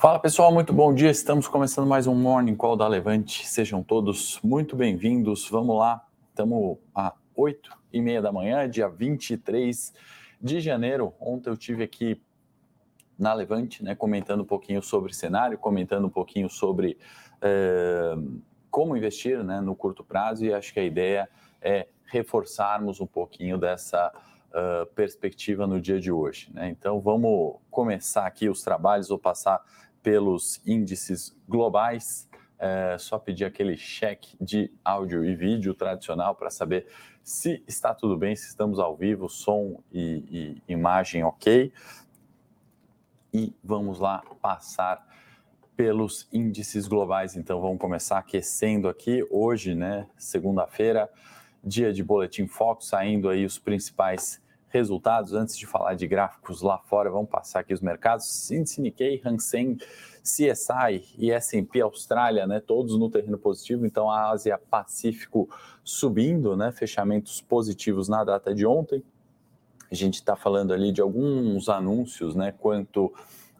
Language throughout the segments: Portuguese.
Fala pessoal, muito bom dia. Estamos começando mais um Morning Call da Levante. Sejam todos muito bem-vindos. Vamos lá, estamos a 8 e meia da manhã, dia 23 de janeiro. Ontem eu tive aqui na Levante, né, comentando um pouquinho sobre cenário, comentando um pouquinho sobre é, como investir né, no curto prazo e acho que a ideia é reforçarmos um pouquinho dessa uh, perspectiva no dia de hoje. Né? Então vamos começar aqui os trabalhos, vou passar pelos índices globais. É só pedir aquele check de áudio e vídeo tradicional para saber se está tudo bem, se estamos ao vivo, som e, e imagem ok. E vamos lá passar pelos índices globais. Então vamos começar aquecendo aqui hoje, né, segunda-feira, dia de boletim Foco, saindo aí os principais resultados. Antes de falar de gráficos lá fora, vamos passar aqui os mercados. Índice Nikkei, Hang Seng, CSI e S&P Austrália, né, todos no terreno positivo. Então a Ásia Pacífico subindo, né, fechamentos positivos na data de ontem. A gente está falando ali de alguns anúncios, né, quanto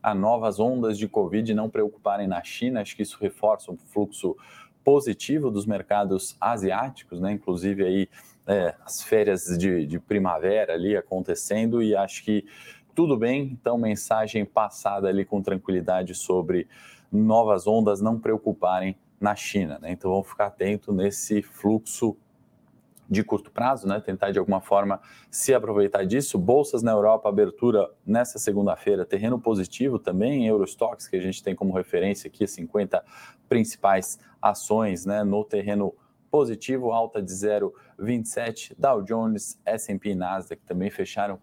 a novas ondas de Covid não preocuparem na China. Acho que isso reforça um fluxo positivo dos mercados asiáticos, né? Inclusive aí é, as férias de, de primavera ali acontecendo e acho que tudo bem. Então, mensagem passada ali com tranquilidade sobre novas ondas não preocuparem na China, né? Então, vamos ficar atento nesse fluxo de curto prazo, né? Tentar de alguma forma se aproveitar disso. Bolsas na Europa, abertura nessa segunda-feira, terreno positivo também, Eurostox, que a gente tem como referência aqui, 50 principais ações, né? No terreno positivo, alta de 0,27, Dow Jones, S&P e Nasdaq também fecharam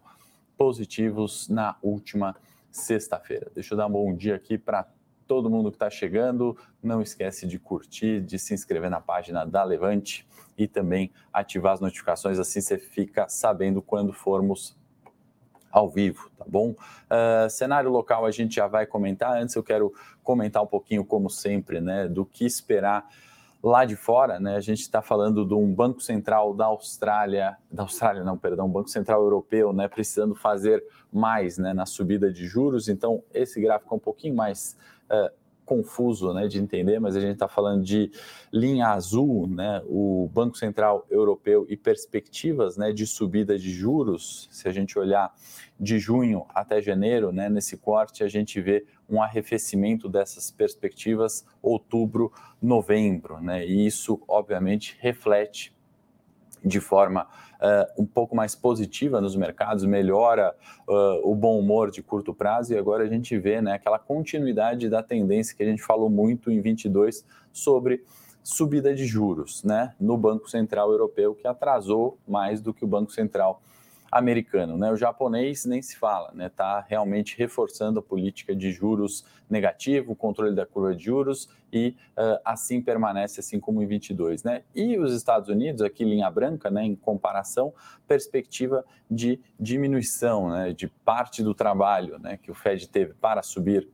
positivos na última sexta-feira. Deixa eu dar um bom dia aqui para todo mundo que está chegando. Não esquece de curtir, de se inscrever na página da Levante e também ativar as notificações, assim você fica sabendo quando formos ao vivo, tá bom? Uh, cenário local a gente já vai comentar. Antes eu quero comentar um pouquinho, como sempre, né, do que esperar lá de fora, né? A gente está falando de um banco central da Austrália, da Austrália não, perdão, banco central europeu, né, precisando fazer mais, né, na subida de juros. Então esse gráfico é um pouquinho mais uh, confuso né, de entender, mas a gente está falando de linha azul, né, o Banco Central Europeu e perspectivas né, de subida de juros. Se a gente olhar de junho até janeiro, né, nesse corte, a gente vê um arrefecimento dessas perspectivas outubro, novembro, né, e isso obviamente reflete de forma uh, um pouco mais positiva nos mercados, melhora uh, o bom humor de curto prazo e agora a gente vê né, aquela continuidade da tendência que a gente falou muito em 22 sobre subida de juros né, no Banco Central Europeu, que atrasou mais do que o Banco Central americano. Né? O japonês nem se fala, está né? Tá realmente reforçando a política de juros negativo, controle da curva de juros e uh, assim permanece, assim como em 22. Né? E os Estados Unidos, aqui linha branca, né, em comparação, perspectiva de diminuição né, de parte do trabalho né, que o Fed teve para subir,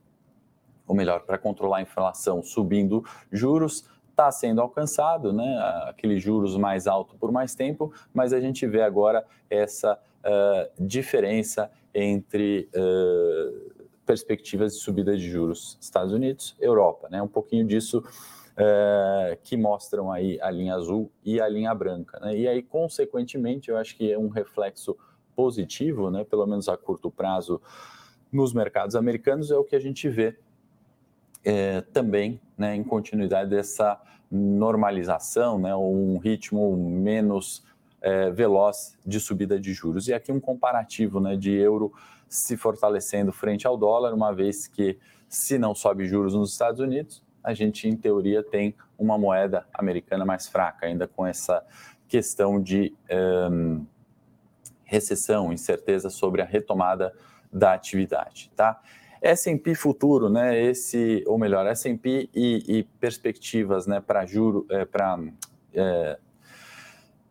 ou melhor, para controlar a inflação, subindo juros está sendo alcançado, né, aqueles juros mais altos por mais tempo, mas a gente vê agora essa uh, diferença entre uh, perspectivas de subida de juros Estados Unidos, Europa, né, um pouquinho disso uh, que mostram aí a linha azul e a linha branca, né, e aí consequentemente eu acho que é um reflexo positivo, né, pelo menos a curto prazo nos mercados americanos é o que a gente vê é, também né, em continuidade dessa normalização, né, um ritmo menos é, veloz de subida de juros. E aqui um comparativo né, de euro se fortalecendo frente ao dólar, uma vez que se não sobe juros nos Estados Unidos, a gente, em teoria, tem uma moeda americana mais fraca, ainda com essa questão de um, recessão, incerteza sobre a retomada da atividade. Tá? S&P futuro, né? Esse, ou melhor, S&P e, e, perspectivas, né? Para juro, é, para é,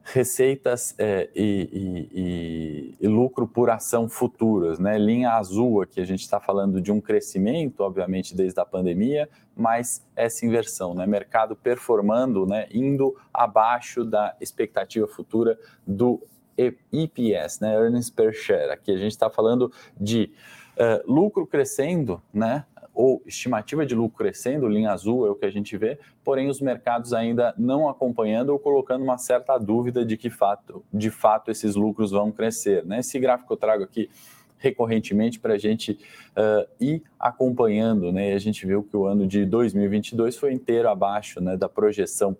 receitas é, e, e, e, lucro por ação futuras, né? Linha azul aqui a gente está falando de um crescimento, obviamente desde a pandemia, mas essa inversão, né? Mercado performando, né? Indo abaixo da expectativa futura do EPS, né? Earnings per share. Aqui a gente está falando de uh, lucro crescendo, né? ou estimativa de lucro crescendo, linha azul é o que a gente vê, porém os mercados ainda não acompanhando ou colocando uma certa dúvida de que fato, de fato esses lucros vão crescer. Né? Esse gráfico eu trago aqui recorrentemente para a gente uh, ir acompanhando, né? A gente viu que o ano de 2022 foi inteiro abaixo né, da projeção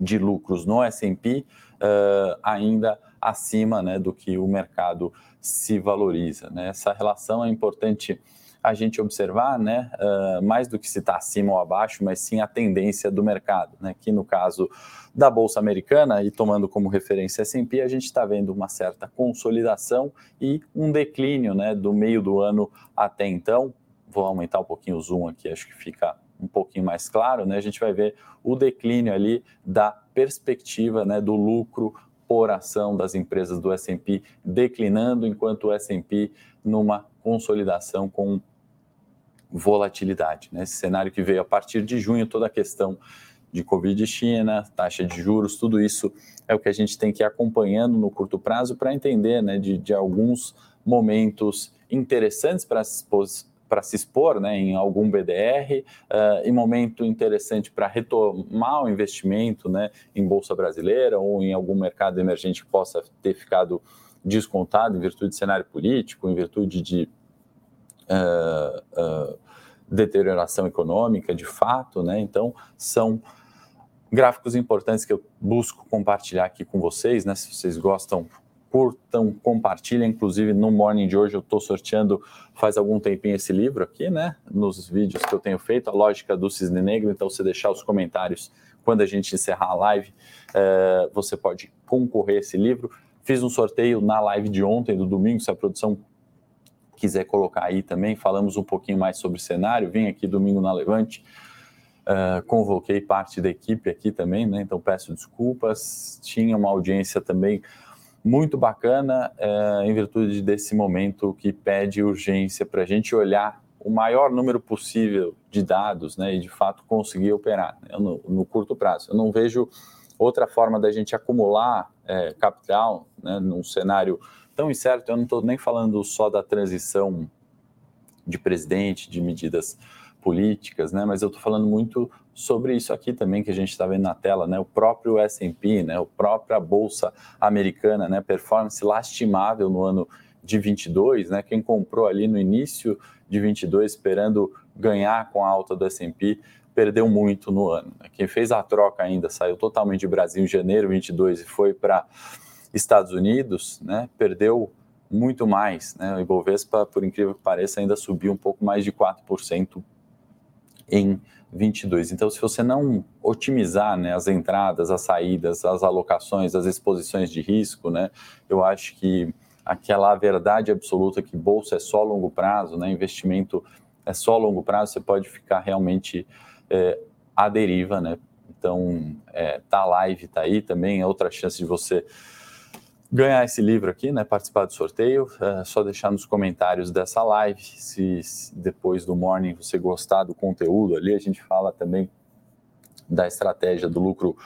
de lucros no S&P, uh, ainda acima né, do que o mercado se valoriza. Né? Essa relação é importante a gente observar, né, uh, mais do que se está acima ou abaixo, mas sim a tendência do mercado, né, que no caso da Bolsa Americana, e tomando como referência S&P, a gente está vendo uma certa consolidação e um declínio né, do meio do ano até então, vou aumentar um pouquinho o zoom aqui, acho que fica um pouquinho mais claro, né, a gente vai ver o declínio ali da perspectiva né, do lucro por ação das empresas do S&P declinando, enquanto o S&P numa consolidação com volatilidade. Né? Esse cenário que veio a partir de junho, toda a questão de Covid China, taxa de juros, tudo isso é o que a gente tem que ir acompanhando no curto prazo para entender né, de, de alguns momentos interessantes para se para se expor né, em algum BDR, uh, e momento interessante para retomar o investimento né, em Bolsa Brasileira ou em algum mercado emergente que possa ter ficado descontado em virtude de cenário político, em virtude de uh, uh, deterioração econômica, de fato. Né? Então, são gráficos importantes que eu busco compartilhar aqui com vocês. Né? Se vocês gostam, curtam, compartilhem. Inclusive, no Morning de hoje eu estou sorteando faz algum tempinho esse livro aqui, né? Nos vídeos que eu tenho feito, A Lógica do Cisne Negro. Então, você deixar os comentários quando a gente encerrar a live, é, você pode concorrer a esse livro. Fiz um sorteio na live de ontem, do domingo, se a produção quiser colocar aí também. Falamos um pouquinho mais sobre cenário. Vim aqui domingo na Levante. Uh, convoquei parte da equipe aqui também, né? Então peço desculpas. Tinha uma audiência também muito bacana é, em virtude desse momento que pede urgência para a gente olhar o maior número possível de dados né, e de fato conseguir operar né, no, no, curto prazo. Eu não vejo outra forma da gente acumular é, capital né, num cenário tão incerto. Eu não estou nem falando só da transição de presidente, de medidas políticas, né, mas eu estou falando muito sobre isso aqui também que a gente está vendo na tela, né? O próprio S&P, né? O própria bolsa americana, né? Performance lastimável no ano de 22, né? Quem comprou ali no início de 22 esperando ganhar com a alta do S&P perdeu muito no ano. Né? Quem fez a troca ainda saiu totalmente de Brasil em janeiro 22 e foi para Estados Unidos, né? Perdeu muito mais, né? O Ibovespa, por incrível que pareça, ainda subiu um pouco mais de 4% em 22. Então, se você não otimizar né, as entradas, as saídas, as alocações, as exposições de risco, né, eu acho que aquela verdade absoluta que bolsa é só longo prazo, né, investimento é só longo prazo, você pode ficar realmente é, à deriva, né? Então, é, tá live, tá aí também, é outra chance de você ganhar esse livro aqui, né, participar do sorteio, é só deixar nos comentários dessa live, se, se, depois do morning você gostar do conteúdo ali, a gente fala também da estratégia do lucro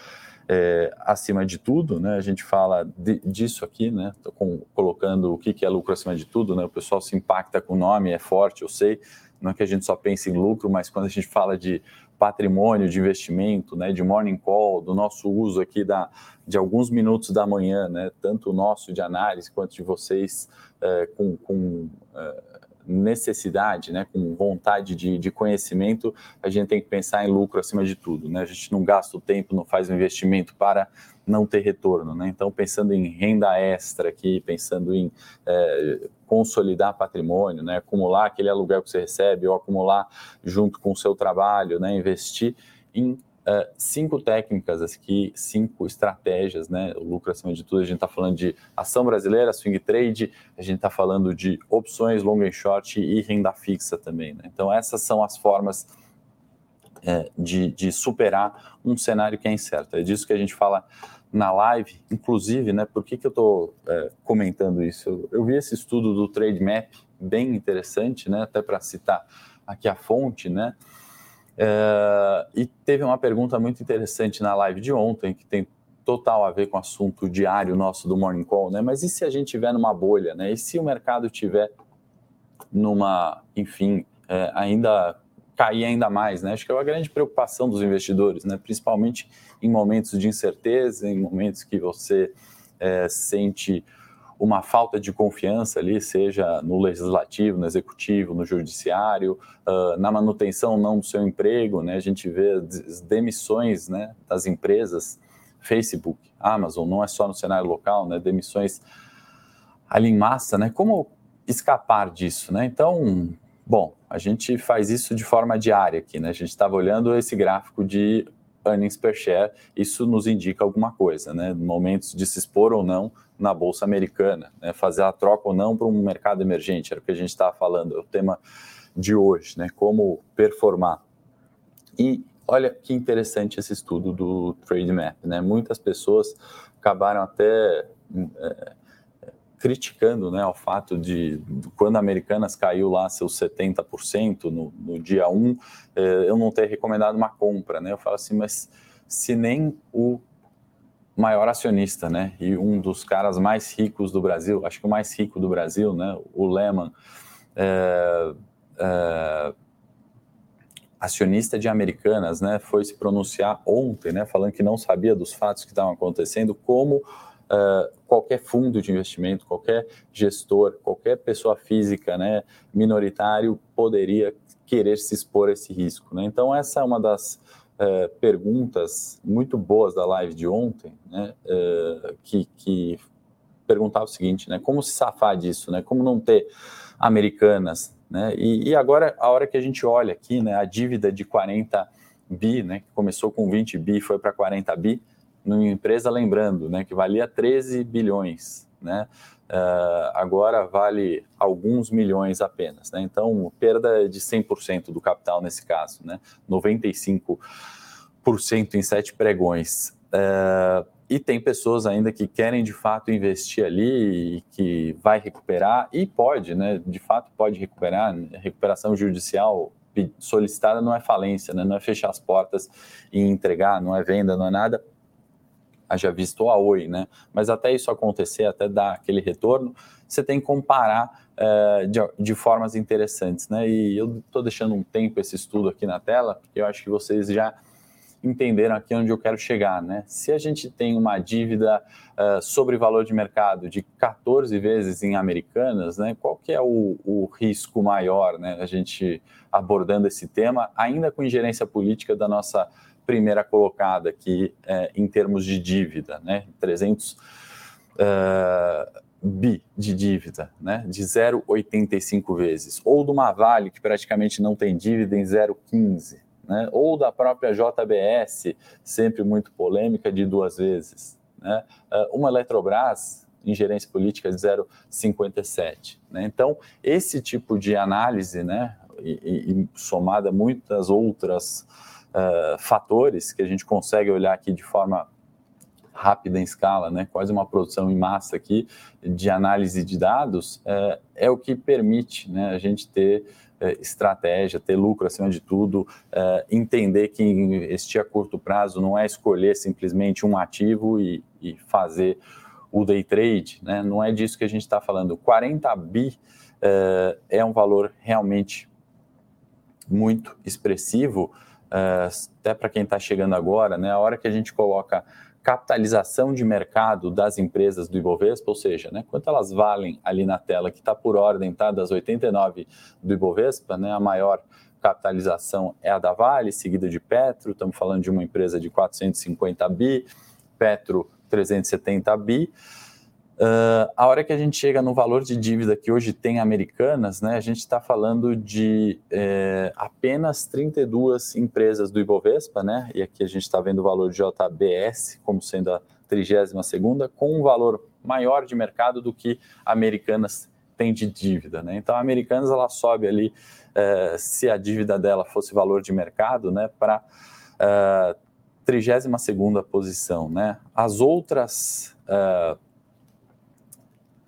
é, acima de tudo, né, a gente fala de, disso aqui, né, tô com, colocando o que, que é lucro acima de tudo, né, o pessoal se impacta com o nome, é forte, eu sei, não é que a gente só pense em lucro, mas quando a gente fala de patrimônio, de investimento, né, de morning call, do nosso uso aqui da, de alguns minutos da manhã, né, tanto o nosso de análise quanto de vocês é, com, com é, necessidade, né, com vontade de, de, conhecimento, a gente tem que pensar em lucro acima de tudo. Né? A gente não gasta o tempo, não faz um investimento para não ter retorno. Né? Então, pensando em renda extra aqui, pensando em é, consolidar patrimônio, né? acumular aquele aluguel que você recebe ou acumular junto com o seu trabalho, né? investir em Uh, cinco técnicas aqui, cinco estratégias, né? O lucro acima de tudo, a gente está falando de ação brasileira, swing trade, a gente está falando de opções long and short e renda fixa também. Né? Então, essas são as formas é, de, de, superar um cenário que é incerto. É disso que a gente fala na live, inclusive, né? Por que, que eu estou é, comentando isso? Eu, eu, vi esse estudo do Trade Map, bem interessante, né? Até para citar aqui a fonte, né? É, e teve uma pergunta muito interessante na live de ontem, que tem total a ver com o assunto diário nosso do Morning Call, né? Mas e se a gente tiver numa bolha, né? E se o mercado tiver numa, enfim, é, ainda cair ainda mais, né? Acho que é uma grande preocupação dos investidores, né? Principalmente em momentos de incerteza, em momentos que você é, sente uma falta de confiança ali, seja no legislativo, no executivo, no judiciário, uh, na manutenção não do seu emprego, né? A gente vê as demissões, né, das empresas, Facebook, Amazon, não é só no cenário local, né? Demissões ali em massa, né? Como escapar disso, né? Então, bom, a gente faz isso de forma diária aqui, né? A gente estava olhando esse gráfico de earnings per share, isso nos indica alguma coisa, né? Momentos de se expor ou não na bolsa americana, né? fazer a troca ou não para um mercado emergente, era o que a gente estava falando, é o tema de hoje, né? Como performar. E olha que interessante esse estudo do Trade Map, né? Muitas pessoas acabaram até é, criticando né, o fato de, quando a Americanas caiu lá seus 70% no, no dia 1, eh, eu não ter recomendado uma compra. Né? Eu falo assim, mas se nem o maior acionista, né, e um dos caras mais ricos do Brasil, acho que o mais rico do Brasil, né, o Lehman, é, é, acionista de Americanas, né, foi se pronunciar ontem, né, falando que não sabia dos fatos que estavam acontecendo, como uh, qualquer fundo de investimento, qualquer gestor, qualquer pessoa física, né, minoritário, poderia querer se expor a esse risco. Né? Então, essa é uma das uh, perguntas muito boas da live de ontem, né, uh, que, que perguntava o seguinte, né, como se safar disso, né, como não ter americanas, né, e, e agora a hora que a gente olha aqui, né, a dívida de 40 bi, né, que começou com 20 bi, foi para 40 bi, numa empresa, lembrando, né, que valia 13 bilhões, né, uh, agora vale alguns milhões apenas, né, então perda de 100% do capital nesse caso, né, 95% em sete pregões. Uh, e tem pessoas ainda que querem de fato investir ali e que vai recuperar e pode, né? De fato pode recuperar. Recuperação judicial solicitada não é falência, né? Não é fechar as portas e entregar, não é venda, não é nada haja visto a Oi, né? Mas até isso acontecer, até dar aquele retorno, você tem que comparar é, de, de, formas interessantes, né? E eu estou deixando um tempo esse estudo aqui na tela, porque eu acho que vocês já entenderam aqui onde eu quero chegar, né? Se a gente tem uma dívida uh, sobre valor de mercado de 14 vezes em americanas, né? Qual que é o, o risco maior, né? A gente abordando esse tema, ainda com ingerência política da nossa primeira colocada aqui é, em termos de dívida, né? 300 uh, é, bi de dívida, né? De 0,85 vezes. Ou do Vale, que praticamente não tem dívida em 0,15. Né? Ou da própria JBS, sempre muito polêmica, de duas vezes. Né? Uh, uma Eletrobras, em gerência política, de 0,57. Né? Então, esse tipo de análise, né? e, e, e somada a muitas outras uh, fatores que a gente consegue olhar aqui de forma rápida em escala, né, quase uma produção em massa aqui de análise de dados, uh, é o que permite né, a gente ter uh, estratégia, ter lucro acima de tudo, entender que investir a curto prazo não é escolher simplesmente um ativo e, e fazer o day trade, né, não é disso que a gente está falando. 40 bi é um valor realmente muito expressivo, até para quem está chegando agora, né, a hora que a gente coloca capitalização de mercado das empresas do Ibovespa, ou seja, né, quanto elas valem ali na tela, que está por ordem tá, das 89 do Ibovespa, né, a maior capitalização é a da Vale, seguida de Petro, estamos falando de uma empresa de 450 bi, Petro 370 bi, Uh, a hora que a gente chega no valor de dívida que hoje tem americanas, né, a gente está falando de é, apenas 32 empresas do Ibovespa, né, e aqui a gente está vendo o valor de JBS como sendo a 32ª, com um valor maior de mercado do que americanas tem de dívida. Né? Então, a Americanas ela sobe ali, é, se a dívida dela fosse valor de mercado, né, para a 32ª posição. Né? As outras... Uh,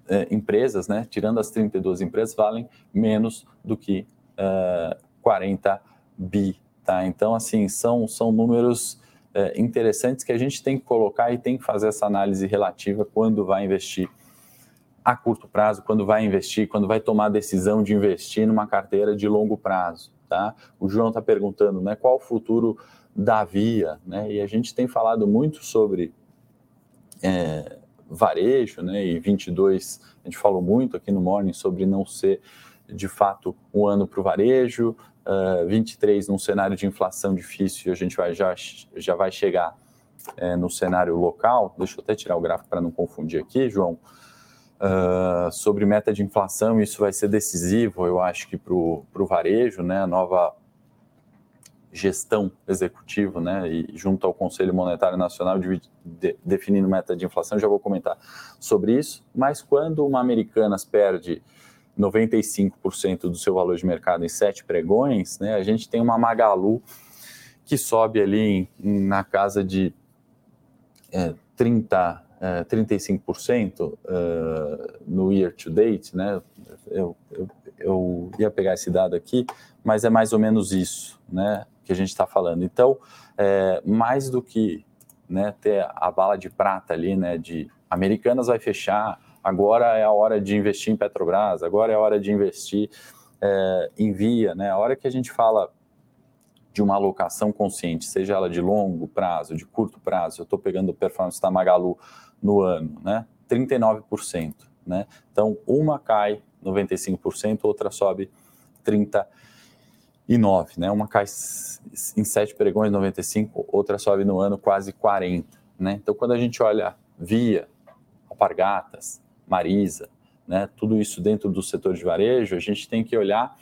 é, empresas, né, tirando as 32 empresas, valem menos do que uh, 40 bi. Tá? Então, assim, são, são números uh, interessantes que a gente tem que colocar e tem que fazer essa análise relativa quando vai investir a curto prazo, quando vai investir, quando vai tomar a decisão de investir numa carteira de longo prazo. Tá? O João está perguntando né, qual o futuro da Via, né? e a gente tem falado muito sobre é, varejo, né? e 22, a gente falou muito aqui no Morning sobre não ser de fato um ano para o varejo, uh, 23 num cenário de inflação difícil, a gente vai, já, já vai chegar é, no cenário local, deixa eu até tirar o gráfico para não confundir aqui, João, uh, sobre meta de inflação, isso vai ser decisivo, eu acho que para o varejo, né, a nova gestão executiva, né, e junto ao Conselho Monetário Nacional de, de, definindo meta de inflação, já vou comentar sobre isso, mas quando uma Americanas perde 95% do seu valor de mercado em sete pregões, né, a gente tem uma Magalu que sobe ali em, na casa de é, 30, é, 35% uh, no year to date, né? Eu, eu, eu, ia pegar esse dado aqui, mas é mais ou menos isso, né? Que a gente está falando. Então, é, mais do que né, ter a bala de prata ali, né? De Americanas vai fechar, agora é a hora de investir em Petrobras, agora é a hora de investir é, em Via, né? A hora que a gente fala de uma alocação consciente, seja ela de longo prazo, de curto prazo, eu estou pegando a performance da Magalu no ano, né? 39%, né? Então, uma cai 95%, outra sobe 39%, né? Uma cai em 7 pregões 95%, outra sobe no ano quase 40%, né? Então, quando a gente olha Via, Alpargatas, Marisa, né? Tudo isso dentro do setor de varejo, a gente tem que olhar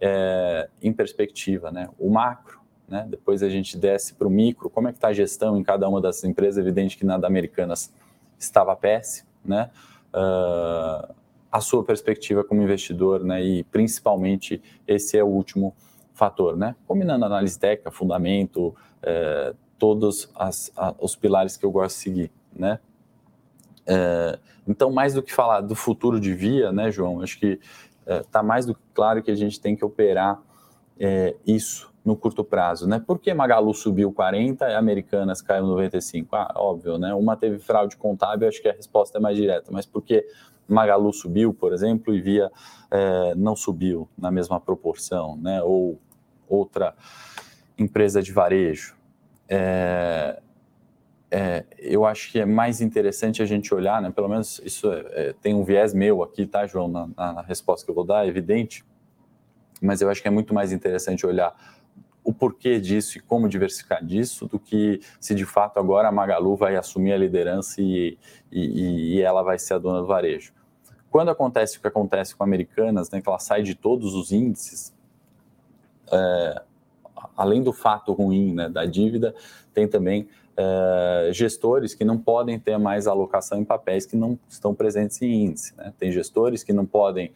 é, em perspectiva, né? O macro, né? Depois a gente desce para o micro, como é que está a gestão em cada uma dessas empresas? Evidente que na da Americanas estava péssimo, né? Uh, a sua perspectiva como investidor, né? E principalmente esse é o último fator, né? Combinando análise técnica, fundamento, é, todos as, a, os pilares que eu gosto de seguir, né? É, então, mais do que falar do futuro de via, né, João? Acho que está é, mais do que claro que a gente tem que operar é, isso no curto prazo, né? Por que Magalu subiu 40 e Americanas caiu 95? Ah, óbvio, né? Uma teve fraude contábil, acho que a resposta é mais direta, mas por que Magalu subiu, por exemplo, e Via é, não subiu na mesma proporção, né? Ou outra empresa de varejo. É, é, eu acho que é mais interessante a gente olhar, né? Pelo menos isso é, é, tem um viés meu aqui, tá, João, na, na, resposta que eu vou dar, é evidente. Mas eu acho que é muito mais interessante olhar o porquê disso e como diversificar disso do que se de fato agora a Magalu vai assumir a liderança e, e, e ela vai ser a dona do varejo. Quando acontece o que acontece com Americanas, né, que ela sai de todos os índices, é, além do fato ruim né, da dívida, tem também é, gestores que não podem ter mais alocação em papéis que não estão presentes em índice. Né? Tem gestores que não podem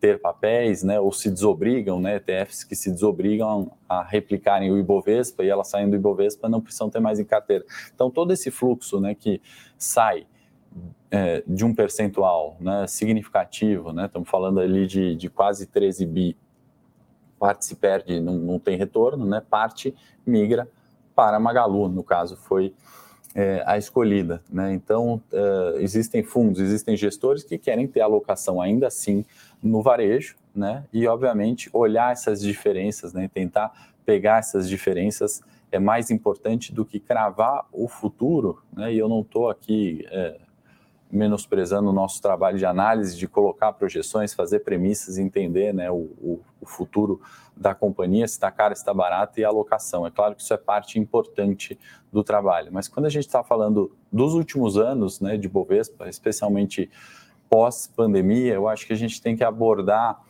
ter papéis, né, ou se desobrigam, né, ETFs que se desobrigam a replicarem o Ibovespa e elas saindo do Ibovespa não precisam ter mais em carteira. Então, todo esse fluxo né, que sai é, de um percentual né, significativo, né, estamos falando ali de, de quase 13 bi, parte se perde, não, não tem retorno, né, parte migra para Magalu, no caso foi é, a escolhida. Né? Então, é, existem fundos, existem gestores que querem ter alocação ainda assim no varejo, né? e obviamente olhar essas diferenças, né? tentar pegar essas diferenças é mais importante do que cravar o futuro, né? e eu não estou aqui é, menosprezando o nosso trabalho de análise, de colocar projeções, fazer premissas, entender né, o, o, o futuro da companhia, se está caro, se está barato e a alocação. É claro que isso é parte importante do trabalho, mas quando a gente está falando dos últimos anos né, de Bovespa, especialmente pós-pandemia, eu acho que a gente tem que abordar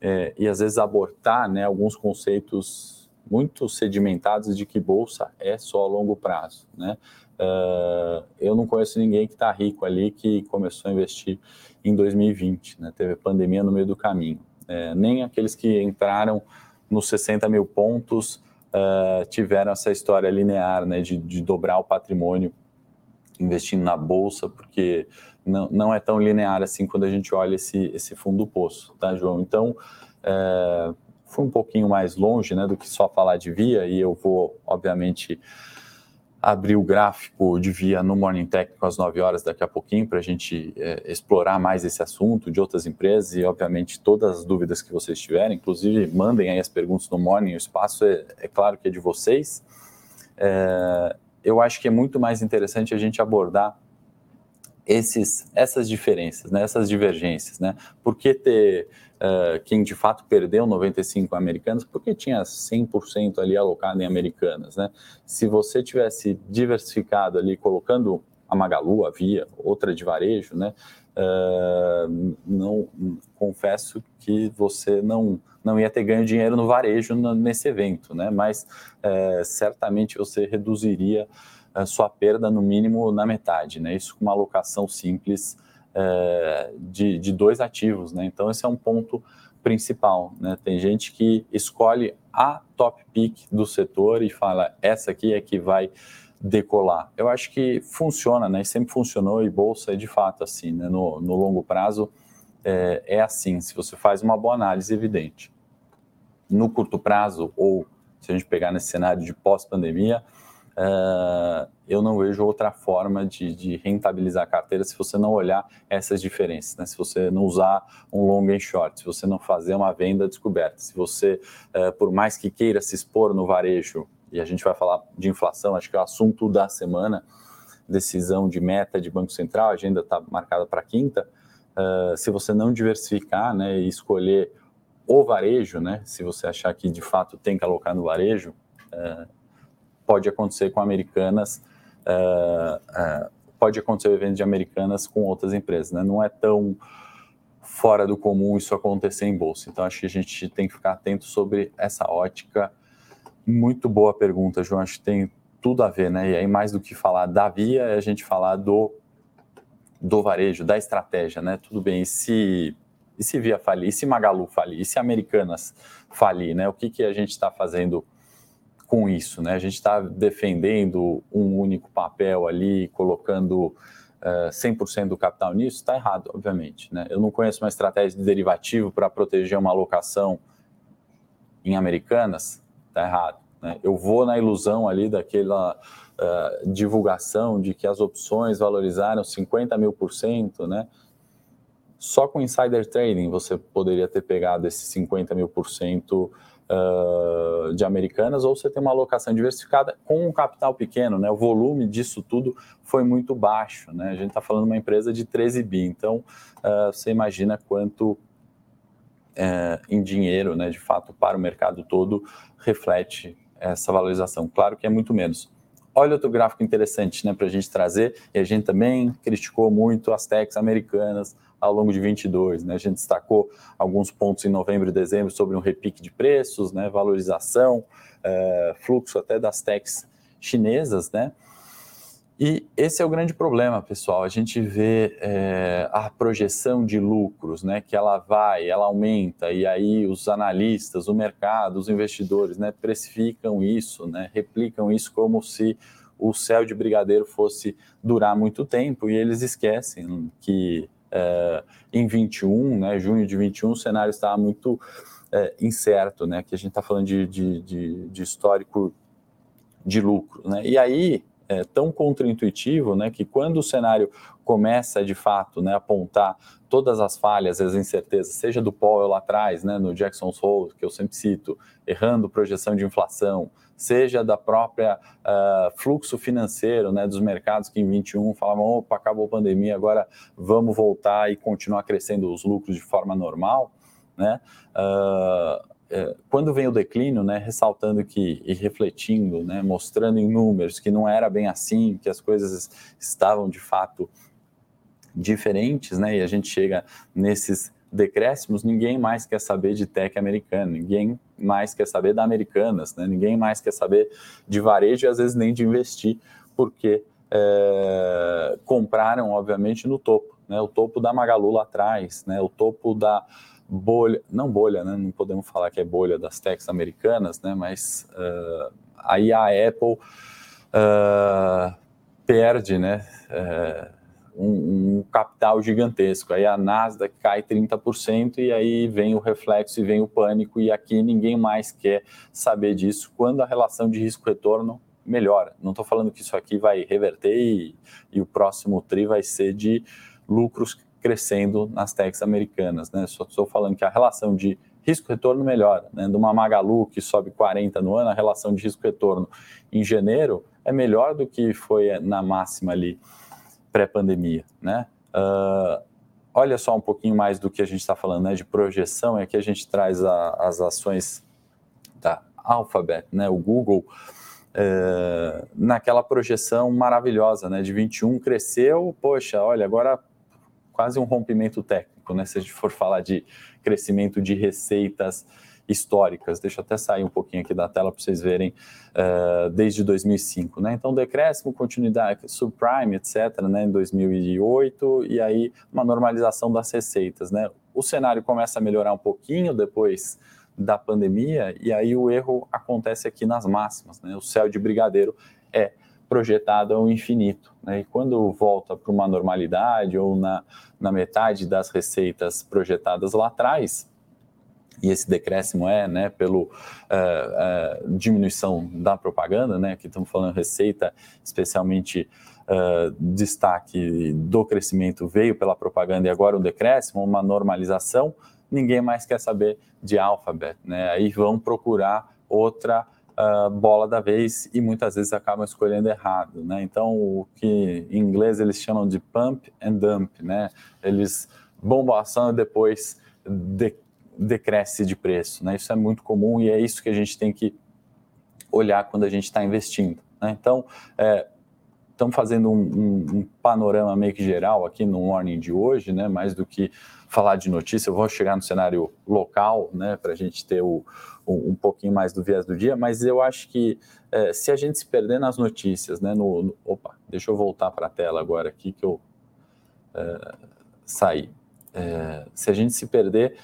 é, e às vezes abortar né, alguns conceitos muito sedimentados de que bolsa é só a longo prazo. Né? Uh, eu não conheço ninguém que está rico ali que começou a investir em 2020, né? teve pandemia no meio do caminho. É, nem aqueles que entraram nos 60 mil pontos uh, tiveram essa história linear né? de, de, dobrar o patrimônio investindo na bolsa, porque não, não é tão linear assim quando a gente olha esse, esse fundo do poço, tá, João? Então, é, fui um pouquinho mais longe né, do que só falar de via, e eu vou, obviamente, abrir o gráfico de via no Morning Técnico às 9 horas daqui a pouquinho para a gente é, explorar mais esse assunto de outras empresas e, obviamente, todas as dúvidas que vocês tiverem. Inclusive, mandem aí as perguntas no Morning, o espaço é, é claro que é de vocês. É, eu acho que é muito mais interessante a gente abordar esses, essas diferenças, né, essas divergências. Né? Por que ter uh, quem de fato perdeu 95 americanas? Porque tinha 100% ali alocado em americanas. Né? Se você tivesse diversificado ali, colocando a Magalu, a Via, outra de varejo, né, uh, não, confesso que você não, não ia ter ganho dinheiro no varejo nesse evento, né? mas uh, certamente você reduziria sua perda no mínimo na metade, né? Isso com uma alocação simples é, de, de dois ativos, né? Então esse é um ponto principal, né? Tem gente que escolhe a top pick do setor e fala essa aqui é que vai decolar. Eu acho que funciona, né? Sempre funcionou e bolsa é de fato assim, né? No, no longo prazo é, é assim. Se você faz uma boa análise, evidente. No curto prazo ou se a gente pegar nesse cenário de pós-pandemia, uh, eu não vejo outra forma de, de, rentabilizar a carteira se você não olhar essas diferenças, né? se você não usar um long and short, se você não fazer uma venda descoberta, se você, uh, por mais que queira se expor no varejo, e a gente vai falar de inflação, acho que é o assunto da semana, decisão de meta de Banco Central, a agenda está marcada para quinta, uh, se você não diversificar né, e escolher o varejo, né, se você achar que de fato tem que alocar no varejo, pode acontecer com Americanas, uh, uh, pode acontecer o evento de Americanas com outras empresas, né? Não é tão fora do comum isso acontecer em bolsa. Então acho que a gente tem que ficar atento sobre essa ótica. Muito boa pergunta, João. Acho que tem tudo a ver, né? E aí mais do que falar da via, é a gente falar do do varejo, da estratégia, né? Tudo bem. E se e se Via falir, e se Magalu falir, e se Americanas falir, né? O que, que a gente está fazendo com isso, né? A gente está defendendo um único papel ali, colocando uh, eh, 100% do capital nisso, está errado, obviamente, né? Eu não conheço uma estratégia de derivativo para proteger uma alocação em Americanas, está errado. Né? Eu vou na ilusão ali daquela uh, divulgação de que as opções valorizaram 50 mil por cento, né? Só com insider trading você poderia ter pegado esses 50 mil por cento uh, de americanas, ou você tem uma alocação diversificada com um capital pequeno, né? O volume disso tudo foi muito baixo, né? A gente está falando de uma empresa de 13 bi, então uh, você imagina quanto uh, em dinheiro, né, de fato, para o mercado todo, reflete essa valorização. Claro que é muito menos. Olha outro gráfico interessante né, para a gente trazer, e a gente também criticou muito as techs americanas, ao longo de 22. Né? A gente destacou alguns pontos em novembro e dezembro sobre um repique de preços, né? valorização, é, fluxo até das techs chinesas, né? E esse é o grande problema, pessoal. A gente vê é, a projeção de lucros, né? Que ela vai, ela aumenta, e aí os analistas, o mercado, os investidores, né? Precificam isso, né? Replicam isso como se o céu de brigadeiro fosse durar muito tempo, e eles esquecem que é, em 21, né, junho de 21, o cenário estava muito é, incerto, né, que a gente está falando de, de, de, de, histórico de lucro. Né, e aí, é tão contraintuitivo né, que quando o cenário começa de fato né, apontar todas as falhas, as incertezas, seja do Powell lá atrás, né, no Jackson's Hole, que eu sempre cito, errando projeção de inflação, seja da própria uh, fluxo financeiro né, dos mercados que em 21 falavam, opa, acabou a pandemia, agora vamos voltar e continuar crescendo os lucros de forma normal, né? Uh, quando vem o declínio, né, ressaltando que e refletindo, né, mostrando em números que não era bem assim, que as coisas estavam de fato diferentes, né, e a gente chega nesses decréscimos, ninguém mais quer saber de tech americano, ninguém mais quer saber da Americanas, né? ninguém mais quer saber de varejo e às vezes nem de investir, porque é, compraram, obviamente, no topo, né? o topo da Magalu lá atrás, né? o topo da bolha, não bolha, né? não podemos falar que é bolha das techs americanas, né? mas uh, aí a Apple uh, perde, né? Uh, um, um, capital gigantesco. Aí a Nasdaq cai 30% e aí vem o reflexo e vem o pânico, e aqui ninguém mais quer saber disso quando a relação de risco-retorno melhora. Não estou falando que isso aqui vai reverter e, e, o próximo TRI vai ser de lucros crescendo nas techs americanas. Né? Só estou falando que a relação de risco-retorno melhora. Né? De uma Magalu que sobe 40 no ano, a relação de risco-retorno em janeiro é melhor do que foi na máxima ali pré-pandemia. Né? Uh, olha só um pouquinho mais do que a gente está falando né, de projeção, é que a gente traz a, as ações da Alphabet, né, o Google, é, naquela projeção maravilhosa, né, de 21 cresceu, poxa, olha, agora quase um rompimento técnico, né, se a gente for falar de crescimento de receitas históricas. Deixa eu até sair um pouquinho aqui da tela para vocês verem uh, desde 2005, né? Então decréscimo, continuidade subprime, etc, né, em 2008 e aí uma normalização das receitas, né? O cenário começa a melhorar um pouquinho depois da pandemia e aí o erro acontece aqui nas máximas, né? O céu de brigadeiro é projetado ao infinito. Né? E quando volta para uma normalidade ou na, na metade das receitas projetadas lá atrás, e esse decréscimo é né, pelo uh, uh, diminuição da propaganda, né, que estamos falando receita, especialmente uh, destaque do crescimento veio pela propaganda e agora o decréscimo, uma normalização, ninguém mais quer saber de Alphabet, né, aí vão procurar outra uh, bola da vez e muitas vezes acabam escolhendo errado, né, então o que em inglês eles chamam de pump and dump, né, eles bombam ação e depois de decresce de preço. Né? Isso é muito comum e é isso que a gente tem que olhar quando a gente está investindo. Né? Então, é, estamos fazendo um, um, um, panorama meio que geral aqui no Morning de hoje, né? mais do que falar de notícia, eu vou chegar no cenário local, né, para a gente ter o, um, um, pouquinho mais do viés do dia, mas eu acho que é, se a gente se perder nas notícias, né, no, no opa, deixa eu voltar para a tela agora aqui que eu é, saí. É, se a gente se perder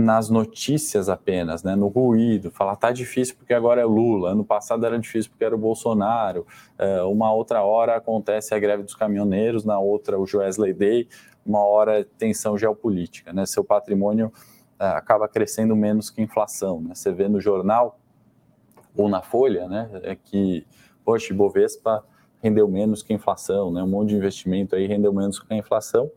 nas notícias apenas, né, no ruído, falar tá difícil porque agora é Lula, ano passado era difícil porque era o Bolsonaro, é, uma outra hora acontece a greve dos caminhoneiros, na outra o Joesley Day, uma hora tensão geopolítica, né, seu patrimônio é, acaba crescendo menos que inflação, né, você vê no jornal ou na Folha, né, é que, poxa, Bovespa rendeu menos que inflação, né, um monte de investimento aí rendeu menos que a inflação,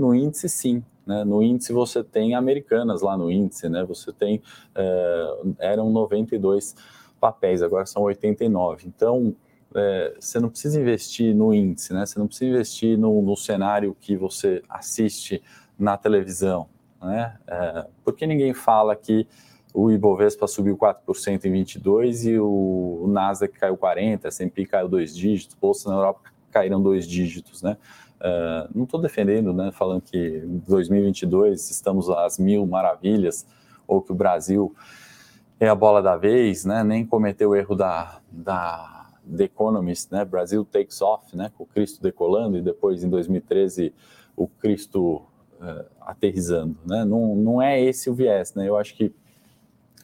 no índice sim, né? No índice você tem americanas lá no índice, né? Você tem é, eram 92 papéis, agora são 89. Então é, você não precisa investir no índice, né? Você não precisa investir no, no cenário que você assiste na televisão, né? É, porque ninguém fala que o Ibovespa subiu 4% em 22 e o, Nasdaq caiu 40, a S&P caiu dois dígitos, bolsa na Europa caíram dois dígitos, né? Uh, não estou defendendo, né, falando que em 2022 estamos às mil maravilhas, ou que o Brasil é a bola da vez, né, nem cometeu o erro da, da The Economist, né, Brasil takes off, né, com o Cristo decolando e depois em 2013 o Cristo uh, aterrizando, né, não, não é esse o viés, né, eu acho que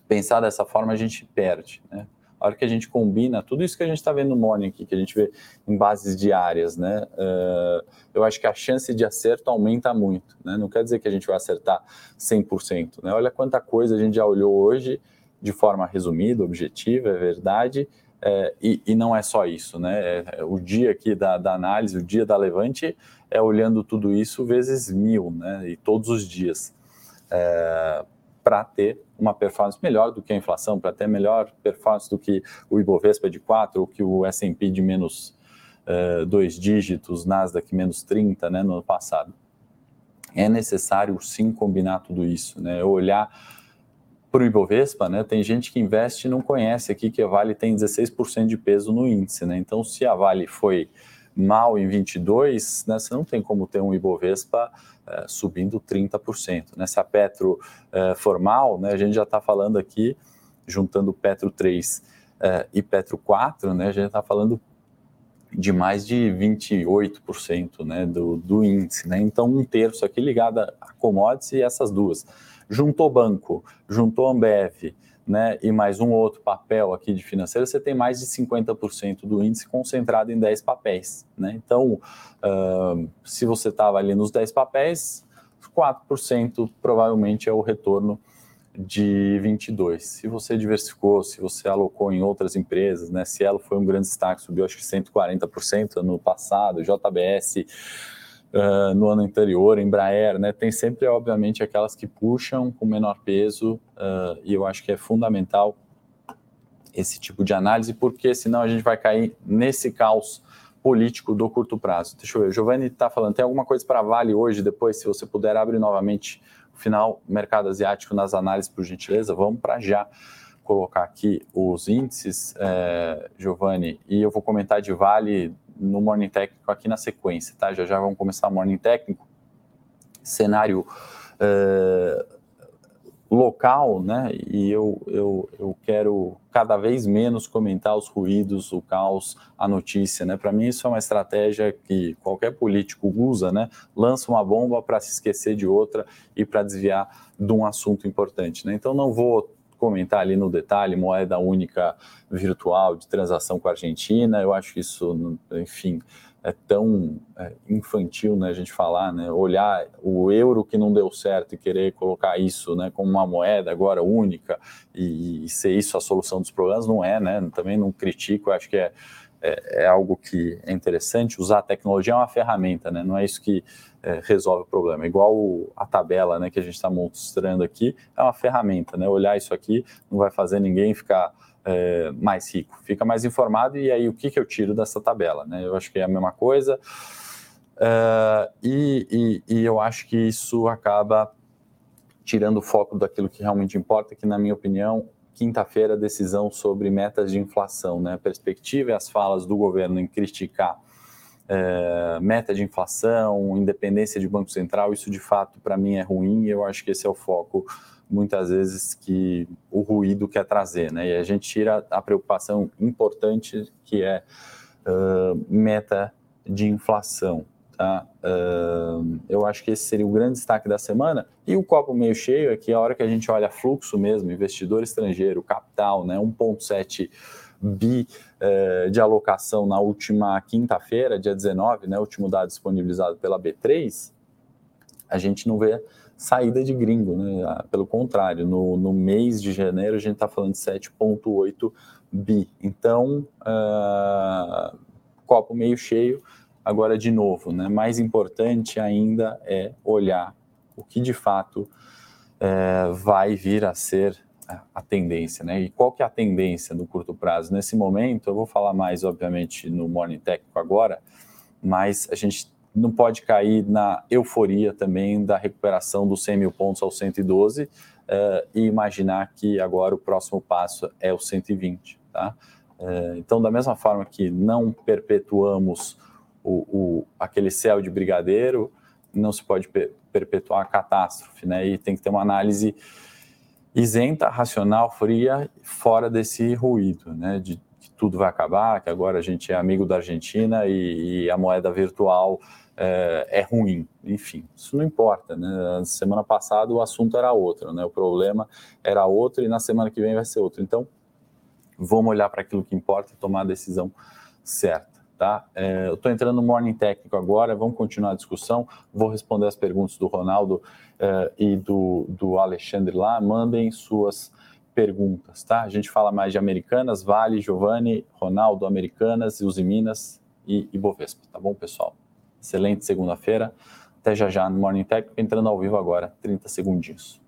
pensar dessa forma a gente perde, né, a hora que a gente combina tudo isso que a gente está vendo no Morning aqui, que a gente vê em bases diárias, né? Uh, eu acho que a chance de acerto aumenta muito, né? Não quer dizer que a gente vai acertar 100%, né? Olha quanta coisa a gente já olhou hoje de forma resumida, objetiva, é verdade, é, e, e, não é só isso, né? É, é, o dia aqui da, da, análise, o dia da Levante é olhando tudo isso vezes mil, né? E todos os dias. É, para ter uma performance melhor do que a inflação, para ter melhor performance do que o Ibovespa de 4 ou que o S&P de menos uh, dois dígitos, Nasdaq menos 30 né, no ano passado. É necessário sim combinar tudo isso, né, olhar para o Ibovespa, né, tem gente que investe e não conhece aqui que a Vale tem 16% de peso no índice, né, então se a Vale foi mal em 22, né, você não tem como ter um Ibovespa subindo 30%. Né? Se a Petro é, formal, né, a gente já está falando aqui, juntando Petro 3 é, e Petro 4, né, a gente está falando de mais de 28% né, do, do índice. Né? Então, um terço aqui ligado a commodities e essas duas. Juntou banco, juntou Ambev, né, e mais um outro papel aqui de financeiro, você tem mais de 50% do índice concentrado em 10 papéis. Né? Então, uh, se você estava ali nos 10 papéis, 4% provavelmente é o retorno de 22. Se você diversificou, se você alocou em outras empresas, né? Cielo foi um grande destaque, subiu acho que 140% no passado, JBS uh, no ano anterior, Embraer, né? Tem sempre, obviamente, aquelas que puxam com menor peso uh, e eu acho que é fundamental esse tipo de análise, porque senão a gente vai cair nesse caos político do curto prazo. Deixa eu ver, Giovanni está falando, tem alguma coisa para Vale hoje, depois, se você puder, abre novamente o final, mercado asiático nas análises, por gentileza, vamos para já colocar aqui os índices, é, Giovanni, e eu vou comentar de Vale no Morning Técnico aqui na sequência, tá? Já já vamos começar o Morning Técnico. Cenário uh, local, né? E eu, eu, eu quero cada vez menos comentar os ruídos, o caos, a notícia, né? Para mim isso é uma estratégia que qualquer político usa, né? Lança uma bomba para se esquecer de outra e para desviar de um assunto importante, né? Então não vou comentar ali no detalhe moeda única virtual de transação com a Argentina. Eu acho que isso, enfim, é tão é, infantil, né, a gente falar, né, olhar o euro que não deu certo e querer colocar isso, né, como uma moeda agora única e, e ser isso a solução dos problemas, não é, né, também não critico, acho que é, é, é, algo que é interessante, usar a tecnologia é uma ferramenta, né, não é isso que é, resolve o problema, igual a tabela, né, que a gente está mostrando aqui, é uma ferramenta, né, olhar isso aqui não vai fazer ninguém ficar é, mais rico, fica mais informado e aí o que, que eu tiro dessa tabela? Né? Eu acho que é a mesma coisa. Uh, e, e, e, eu acho que isso acaba tirando o foco daquilo que realmente importa, que na minha opinião, quinta-feira, decisão sobre metas de inflação, né? a perspectiva e as falas do governo em criticar é, meta de inflação, independência de Banco Central, isso de fato para mim é ruim e eu acho que esse é o foco muitas vezes que o ruído quer trazer, né? E a gente tira a preocupação importante que é uh, meta de inflação, tá? Uh, eu acho que esse seria o grande destaque da semana. E o copo meio cheio é que a hora que a gente olha fluxo mesmo, investidor estrangeiro, capital, né? 1,7 bi uh, de alocação na última quinta-feira, dia 19, né? Último dado disponibilizado pela B3, a gente não vê saída de gringo, né? Ah, pelo contrário, no, no mês de janeiro a gente está falando de 7,8 bi. Então, uh, copo meio cheio. Agora, de novo, né? mais importante ainda é olhar o que de fato é, vai vir a ser a tendência, né? E qual que é a tendência no curto prazo? Nesse momento, eu vou falar mais, obviamente, no Morning Técnico agora, mas a gente não pode cair na euforia também da recuperação dos 100 mil pontos ao 112 uh, e imaginar que agora o próximo passo é o 120. Tá? Uh, então, da mesma forma que não perpetuamos o, o, aquele céu de brigadeiro, não se pode per perpetuar a catástrofe, né? E tem que ter uma análise isenta, racional, fria, fora desse ruído, né? De que tudo vai acabar, que agora a gente é amigo da Argentina e, e a moeda virtual é, é, ruim. Enfim, isso não importa, né? semana passada o assunto era outro, né? O problema era outro e na semana que vem vai ser outro. Então, vamos olhar para aquilo que importa e tomar a decisão certa. Tá? É, eu estou entrando no Morning Técnico agora, vamos continuar a discussão. Vou responder as perguntas do Ronaldo é, e do, do Alexandre lá. Mandem suas perguntas, tá? A gente fala mais de Americanas, Vale, Giovanni, Ronaldo, Americanas, Uzi Minas e, e Bovespa, tá bom, pessoal? Excelente segunda-feira. Até já já no Morning Tech, entrando ao vivo agora, 30 segundinhos.